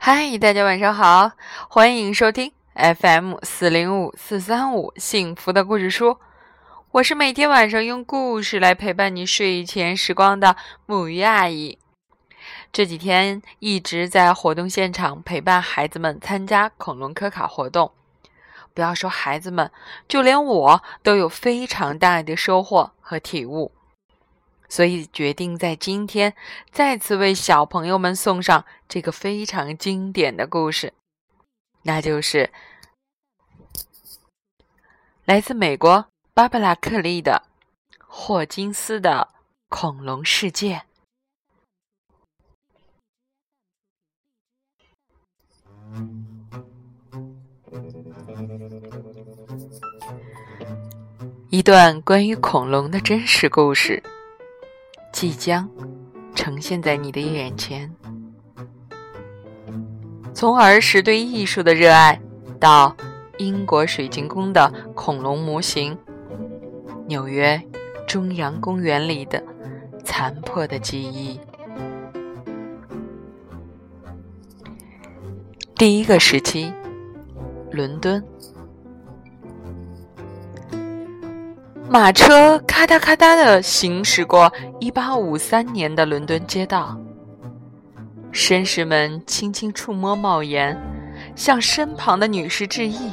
嗨，大家晚上好，欢迎收听 FM 四零五四三五幸福的故事书。我是每天晚上用故事来陪伴你睡前时光的母鱼阿姨。这几天一直在活动现场陪伴孩子们参加恐龙科卡活动。不要说孩子们，就连我都有非常大的收获和体悟。所以决定在今天再次为小朋友们送上这个非常经典的故事，那就是来自美国巴布拉·克利的霍金斯的恐龙世界。一段关于恐龙的真实故事。即将呈现在你的眼前。从儿时对艺术的热爱，到英国水晶宫的恐龙模型，纽约中央公园里的残破的记忆。第一个时期，伦敦。马车咔嗒咔嗒地行驶过1853年的伦敦街道，绅士们轻轻触摸帽檐，向身旁的女士致意。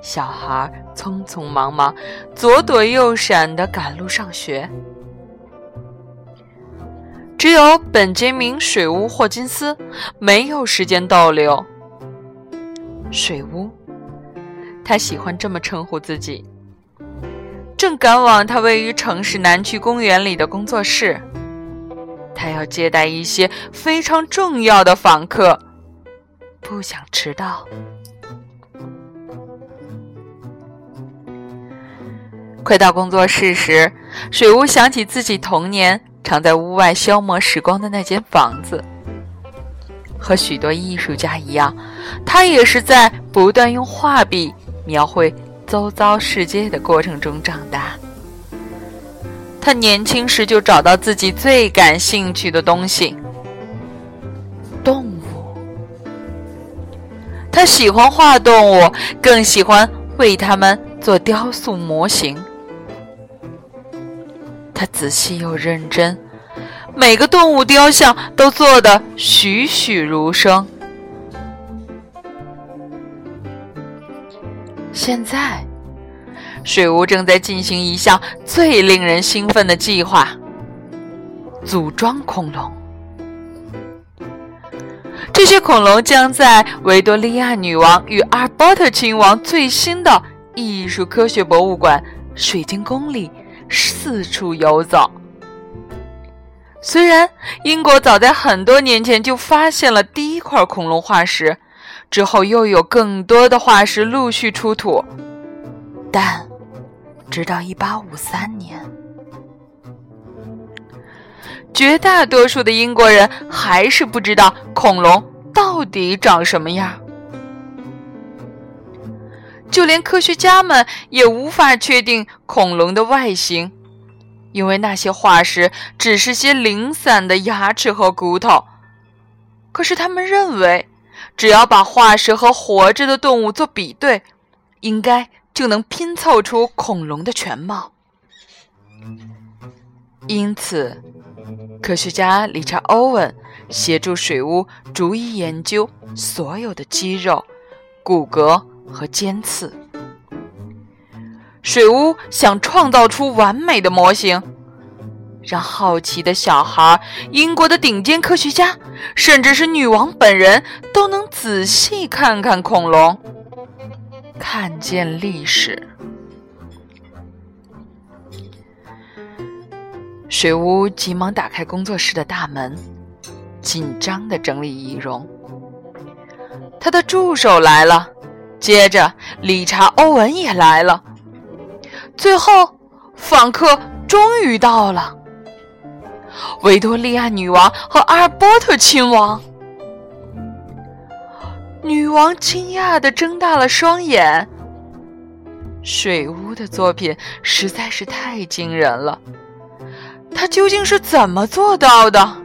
小孩匆匆忙忙，左躲右闪地赶路上学。只有本杰明·水屋·霍金斯没有时间逗留。水屋，他喜欢这么称呼自己。正赶往他位于城市南区公园里的工作室，他要接待一些非常重要的访客，不想迟到。快到工作室时，水屋想起自己童年常在屋外消磨时光的那间房子。和许多艺术家一样，他也是在不断用画笔描绘。周遭世界的过程中长大，他年轻时就找到自己最感兴趣的东西——动物。他喜欢画动物，更喜欢为它们做雕塑模型。他仔细又认真，每个动物雕像都做得栩栩如生。现在，水屋正在进行一项最令人兴奋的计划——组装恐龙。这些恐龙将在维多利亚女王与阿尔伯特亲王最新的艺术科学博物馆——水晶宫里四处游走。虽然英国早在很多年前就发现了第一块恐龙化石。之后又有更多的化石陆续出土，但直到1853年，绝大多数的英国人还是不知道恐龙到底长什么样。就连科学家们也无法确定恐龙的外形，因为那些化石只是些零散的牙齿和骨头。可是他们认为。只要把化石和活着的动物做比对，应该就能拼凑出恐龙的全貌。因此，科学家理查·欧文协助水屋逐一研究所有的肌肉、骨骼和尖刺。水屋想创造出完美的模型。让好奇的小孩、英国的顶尖科学家，甚至是女王本人，都能仔细看看恐龙，看见历史。水屋急忙打开工作室的大门，紧张的整理仪容。他的助手来了，接着理查·欧文也来了，最后访客终于到了。维多利亚女王和阿尔伯特亲王，女王惊讶的睁大了双眼。水屋的作品实在是太惊人了，他究竟是怎么做到的？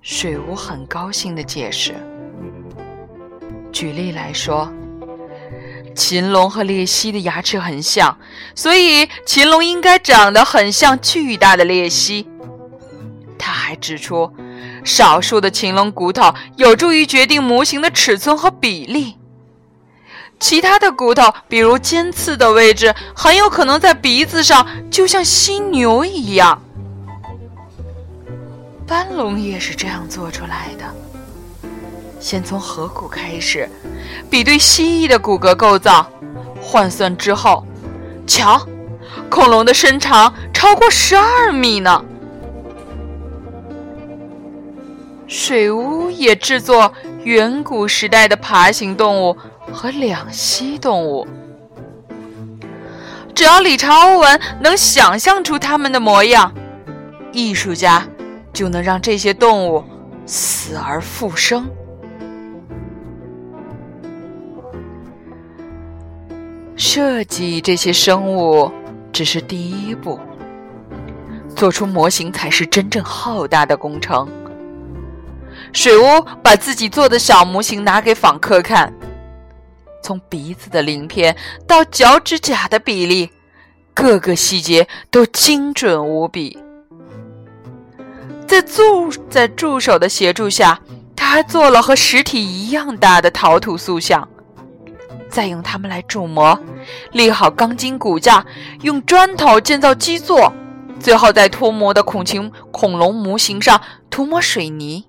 水屋很高兴的解释。举例来说，禽龙和鬣蜥的牙齿很像，所以禽龙应该长得很像巨大的鬣蜥。他还指出，少数的禽龙骨头有助于决定模型的尺寸和比例，其他的骨头，比如尖刺的位置，很有可能在鼻子上，就像犀牛一样。斑龙也是这样做出来的。先从颌骨开始，比对蜥蜴的骨骼构造，换算之后，瞧，恐龙的身长超过十二米呢。水屋也制作远古时代的爬行动物和两栖动物，只要理查·欧文能想象出它们的模样，艺术家就能让这些动物死而复生。设计这些生物只是第一步，做出模型才是真正浩大的工程。水屋把自己做的小模型拿给访客看，从鼻子的鳞片到脚趾甲的比例，各个细节都精准无比。在助在助手的协助下，他还做了和实体一样大的陶土塑像。再用它们来铸模，立好钢筋骨架，用砖头建造基座，最后在脱模的恐禽恐龙模型上涂抹水泥。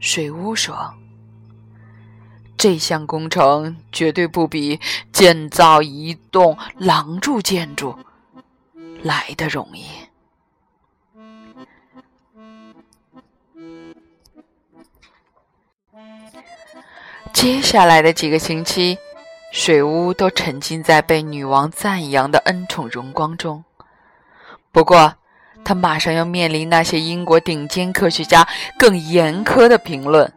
水屋说：“这项工程绝对不比建造一栋廊柱建筑来的容易。”接下来的几个星期，水屋都沉浸在被女王赞扬的恩宠荣光中。不过，他马上要面临那些英国顶尖科学家更严苛的评论。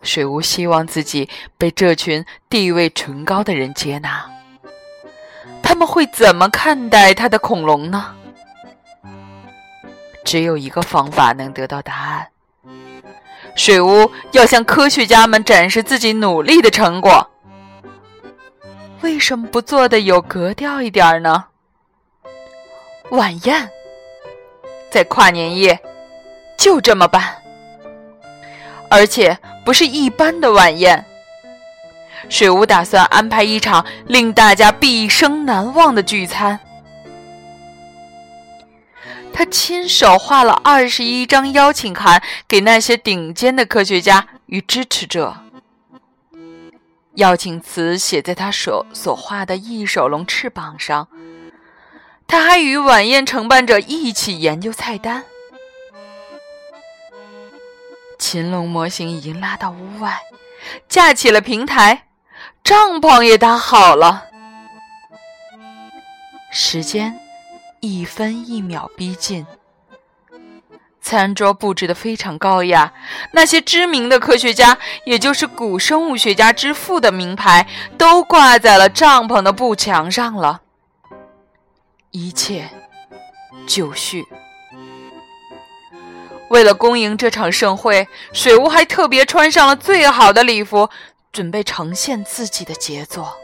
水屋希望自己被这群地位崇高的人接纳。他们会怎么看待他的恐龙呢？只有一个方法能得到答案。水屋要向科学家们展示自己努力的成果。为什么不做的有格调一点呢？晚宴，在跨年夜，就这么办。而且不是一般的晚宴。水屋打算安排一场令大家毕生难忘的聚餐。他亲手画了二十一张邀请函给那些顶尖的科学家与支持者。邀请词写在他手所画的翼手龙翅膀上。他还与晚宴承办者一起研究菜单。禽龙模型已经拉到屋外，架起了平台，帐篷也搭好了。时间。一分一秒逼近，餐桌布置的非常高雅。那些知名的科学家，也就是古生物学家之父的名牌，都挂在了帐篷的布墙上了。一切就绪。为了恭迎这场盛会，水屋还特别穿上了最好的礼服，准备呈现自己的杰作。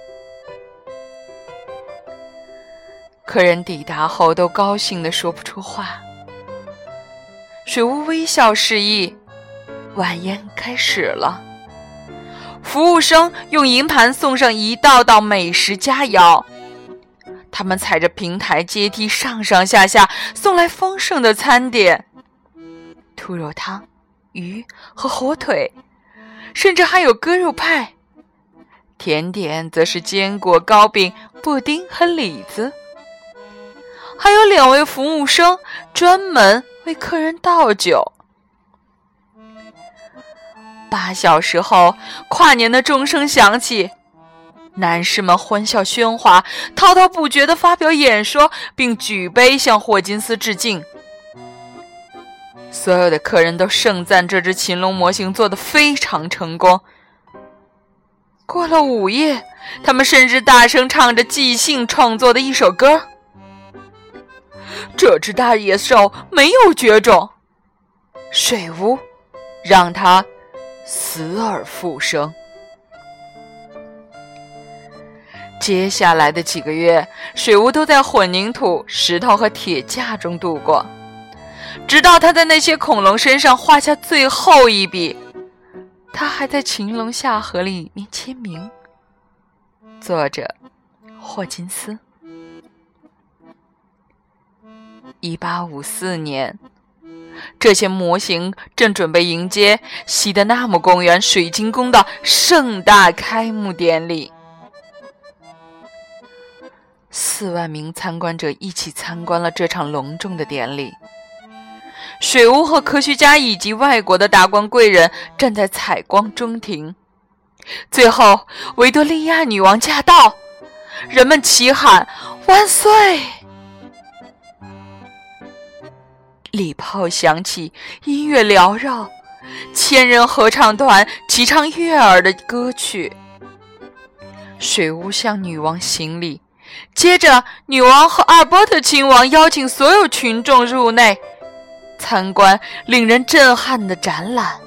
客人抵达后都高兴的说不出话。水屋微笑示意，晚宴开始了。服务生用银盘送上一道道美食佳肴，他们踩着平台阶梯上上下下送来丰盛的餐点：兔肉汤、鱼和火腿，甚至还有鸽肉派。甜点则是坚果糕饼、布丁和李子。还有两位服务生专门为客人倒酒。八小时后，跨年的钟声响起，男士们欢笑喧哗，滔滔不绝地发表演说，并举杯向霍金斯致敬。所有的客人都盛赞这只禽龙模型做的非常成功。过了午夜，他们甚至大声唱着即兴创作的一首歌。这只大野兽没有绝种，水巫让它死而复生。接下来的几个月，水巫都在混凝土、石头和铁架中度过，直到他在那些恐龙身上画下最后一笔。他还在秦龙下河里面签名。作者：霍金斯。一八五四年，这些模型正准备迎接西德纳姆公园水晶宫的盛大开幕典礼。四万名参观者一起参观了这场隆重的典礼。水屋和科学家以及外国的达官贵人站在采光中庭。最后，维多利亚女王驾到，人们齐喊“万岁”。礼炮响起，音乐缭绕，千人合唱团齐唱悦耳的歌曲。水屋向女王行礼，接着，女王和阿尔伯特亲王邀请所有群众入内参观令人震撼的展览。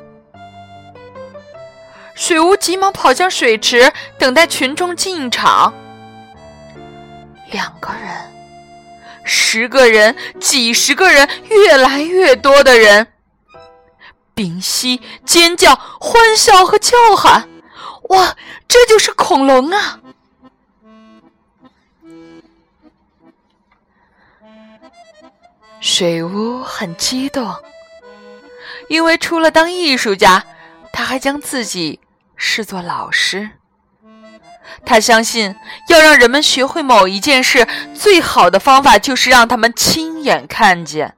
水屋急忙跑向水池，等待群众进场。两个人。十个人，几十个人，越来越多的人，屏息、尖叫、欢笑和叫喊。哇，这就是恐龙啊！水屋很激动，因为除了当艺术家，他还将自己视作老师。他相信，要让人们学会某一件事，最好的方法就是让他们亲眼看见。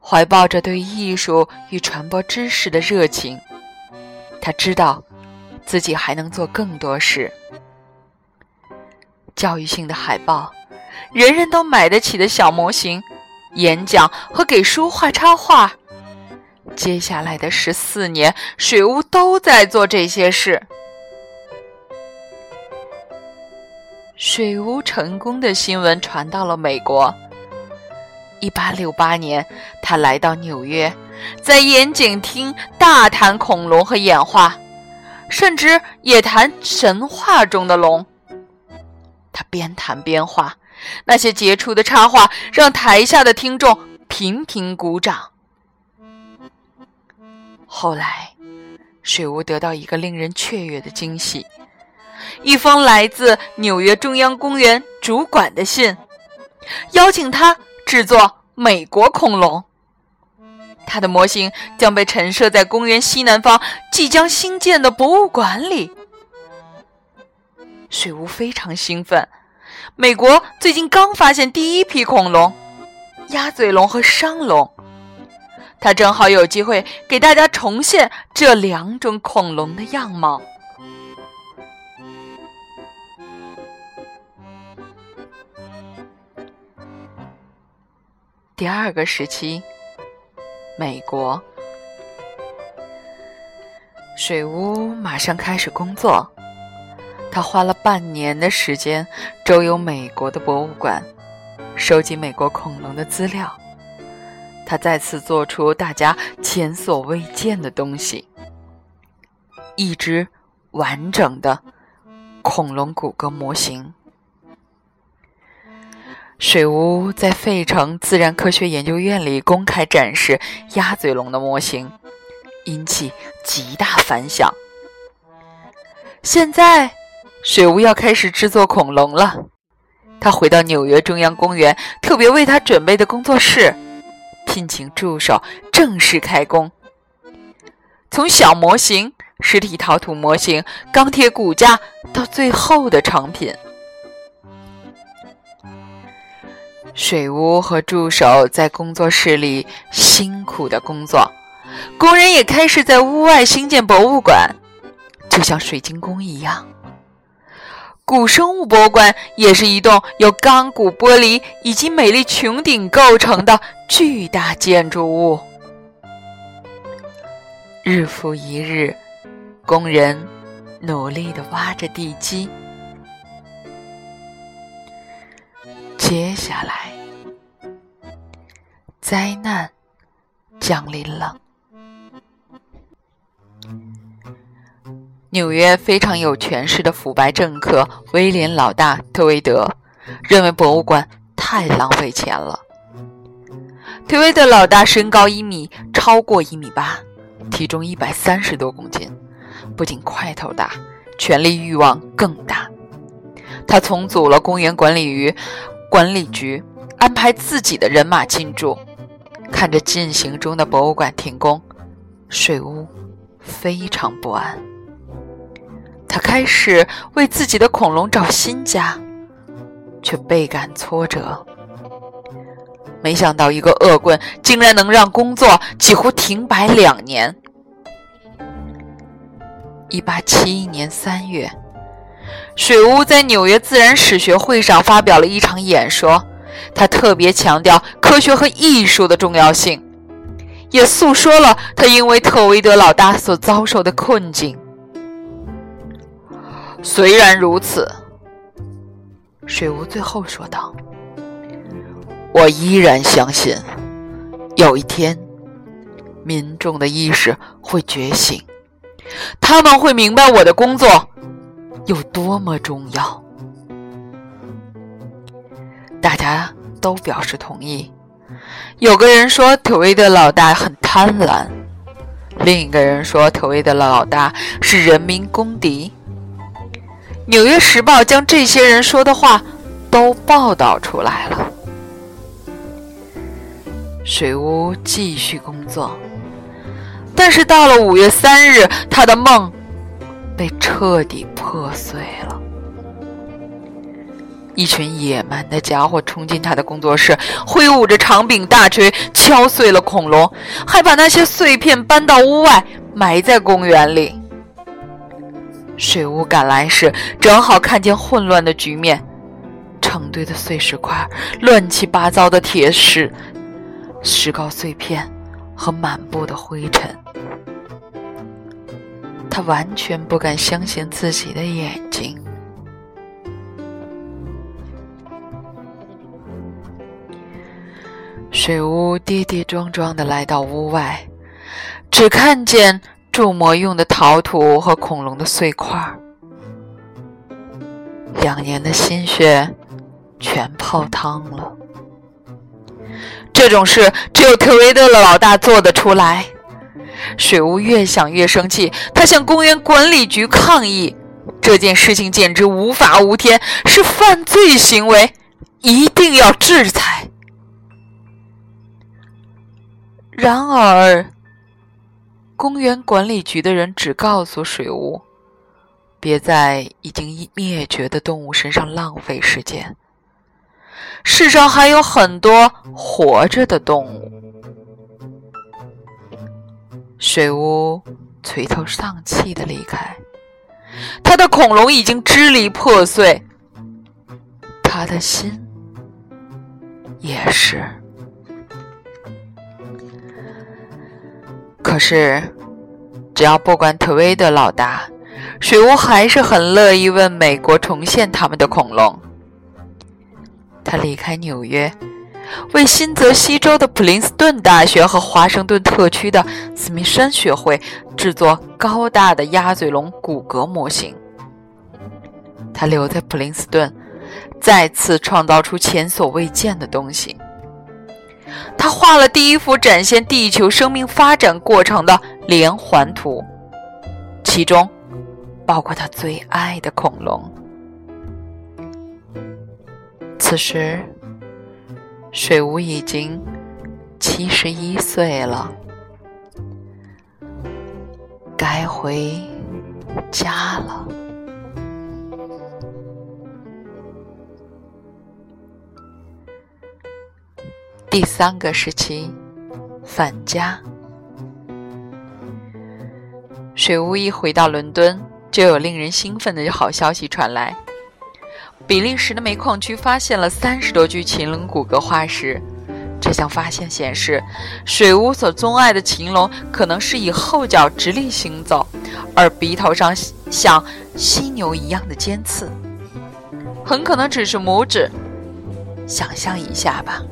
怀抱着对艺术与传播知识的热情，他知道自己还能做更多事。教育性的海报，人人都买得起的小模型，演讲和给书画插画。接下来的十四年，水屋都在做这些事。水屋成功的新闻传到了美国。一八六八年，他来到纽约，在演讲厅大谈恐龙和演化，甚至也谈神话中的龙。他边谈边画，那些杰出的插画让台下的听众频频鼓掌。后来，水屋得到一个令人雀跃的惊喜。一封来自纽约中央公园主管的信，邀请他制作美国恐龙。他的模型将被陈设在公园西南方即将新建的博物馆里。水屋非常兴奋，美国最近刚发现第一批恐龙——鸭嘴龙和商龙，他正好有机会给大家重现这两种恐龙的样貌。第二个时期，美国水屋马上开始工作。他花了半年的时间周游美国的博物馆，收集美国恐龙的资料。他再次做出大家前所未见的东西——一只完整的恐龙骨骼模型。水屋在费城自然科学研究院里公开展示鸭嘴龙的模型，引起极大反响。现在，水屋要开始制作恐龙了。他回到纽约中央公园特别为他准备的工作室，聘请助手，正式开工。从小模型、实体陶土模型、钢铁骨架到最后的成品。水屋和助手在工作室里辛苦的工作，工人也开始在屋外兴建博物馆，就像水晶宫一样。古生物博物馆也是一栋由钢骨玻璃以及美丽穹顶构成的巨大建筑物。日复一日，工人努力地挖着地基。接下来，灾难降临了。纽约非常有权势的腐败政客威廉老大特维德认为博物馆太浪费钱了。特维德老大身高一米，超过一米八，体重一百三十多公斤，不仅块头大，权力欲望更大。他重组了公园管理局，管理局安排自己的人马进驻。看着进行中的博物馆停工，水屋非常不安。他开始为自己的恐龙找新家，却倍感挫折。没想到一个恶棍竟然能让工作几乎停摆两年。一八七一年三月，水屋在纽约自然史学会上发表了一场演说，他特别强调科学和艺术的重要性，也诉说了他因为特维德老大所遭受的困境。虽然如此，水屋最后说道：“我依然相信，有一天，民众的意识会觉醒，他们会明白我的工作有多么重要。”大家都表示同意。有个人说特维的老大很贪婪，另一个人说特维的老大是人民公敌。《纽约时报》将这些人说的话都报道出来了。水屋继续工作，但是到了五月三日，他的梦被彻底破碎了。一群野蛮的家伙冲进他的工作室，挥舞着长柄大锤，敲碎了恐龙，还把那些碎片搬到屋外，埋在公园里。水屋赶来时，正好看见混乱的局面：成堆的碎石块、乱七八糟的铁石、石膏碎片和满布的灰尘。他完全不敢相信自己的眼睛。水屋跌跌撞撞的来到屋外，只看见。铸模用的陶土和恐龙的碎块，两年的心血全泡汤了。这种事只有特维德的老大做得出来。水屋越想越生气，他向公园管理局抗议：这件事情简直无法无天，是犯罪行为，一定要制裁。然而。公园管理局的人只告诉水屋，别在已经灭绝的动物身上浪费时间。世上还有很多活着的动物。水屋垂头丧气的离开，他的恐龙已经支离破碎，他的心也是。可是，只要不管特威的老大，水屋还是很乐意为美国重现他们的恐龙。他离开纽约，为新泽西州的普林斯顿大学和华盛顿特区的史密森学会制作高大的鸭嘴龙骨骼模型。他留在普林斯顿，再次创造出前所未见的东西。他画了第一幅展现地球生命发展过程的连环图，其中包括他最爱的恐龙。此时，水屋已经七十一岁了，该回家了。第三个时期，返家。水屋一回到伦敦，就有令人兴奋的好消息传来：比利时的煤矿区发现了三十多具禽龙骨骼化石。这项发现显示，水屋所钟爱的禽龙可能是以后脚直立行走，而鼻头上像犀牛一样的尖刺，很可能只是拇指。想象一下吧。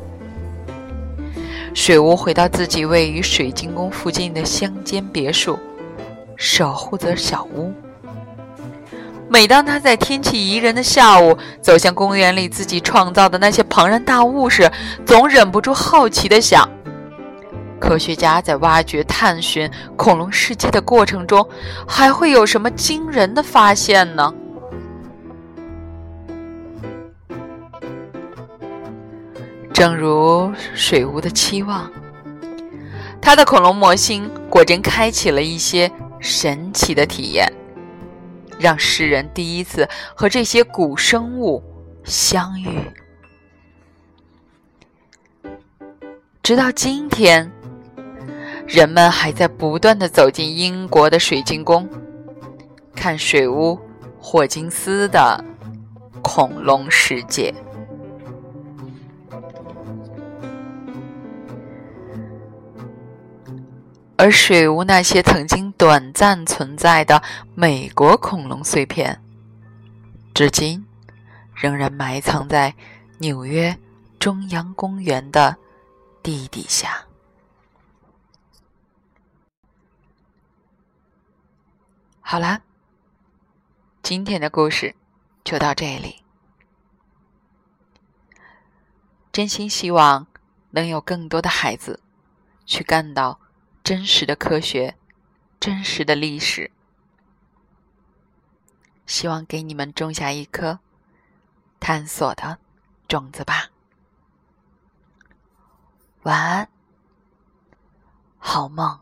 水屋回到自己位于水晶宫附近的乡间别墅，守护着小屋。每当他在天气宜人的下午走向公园里自己创造的那些庞然大物时，总忍不住好奇地想：科学家在挖掘、探寻恐龙世界的过程中，还会有什么惊人的发现呢？正如水屋的期望，他的恐龙模型果真开启了一些神奇的体验。让世人第一次和这些古生物相遇。直到今天，人们还在不断的走进英国的水晶宫，看水屋霍金斯的恐龙世界。而水屋那些曾经短暂存在的美国恐龙碎片，至今仍然埋藏在纽约中央公园的地底下。好啦，今天的故事就到这里。真心希望能有更多的孩子去干到。真实的科学，真实的历史，希望给你们种下一颗探索的种子吧。晚安，好梦。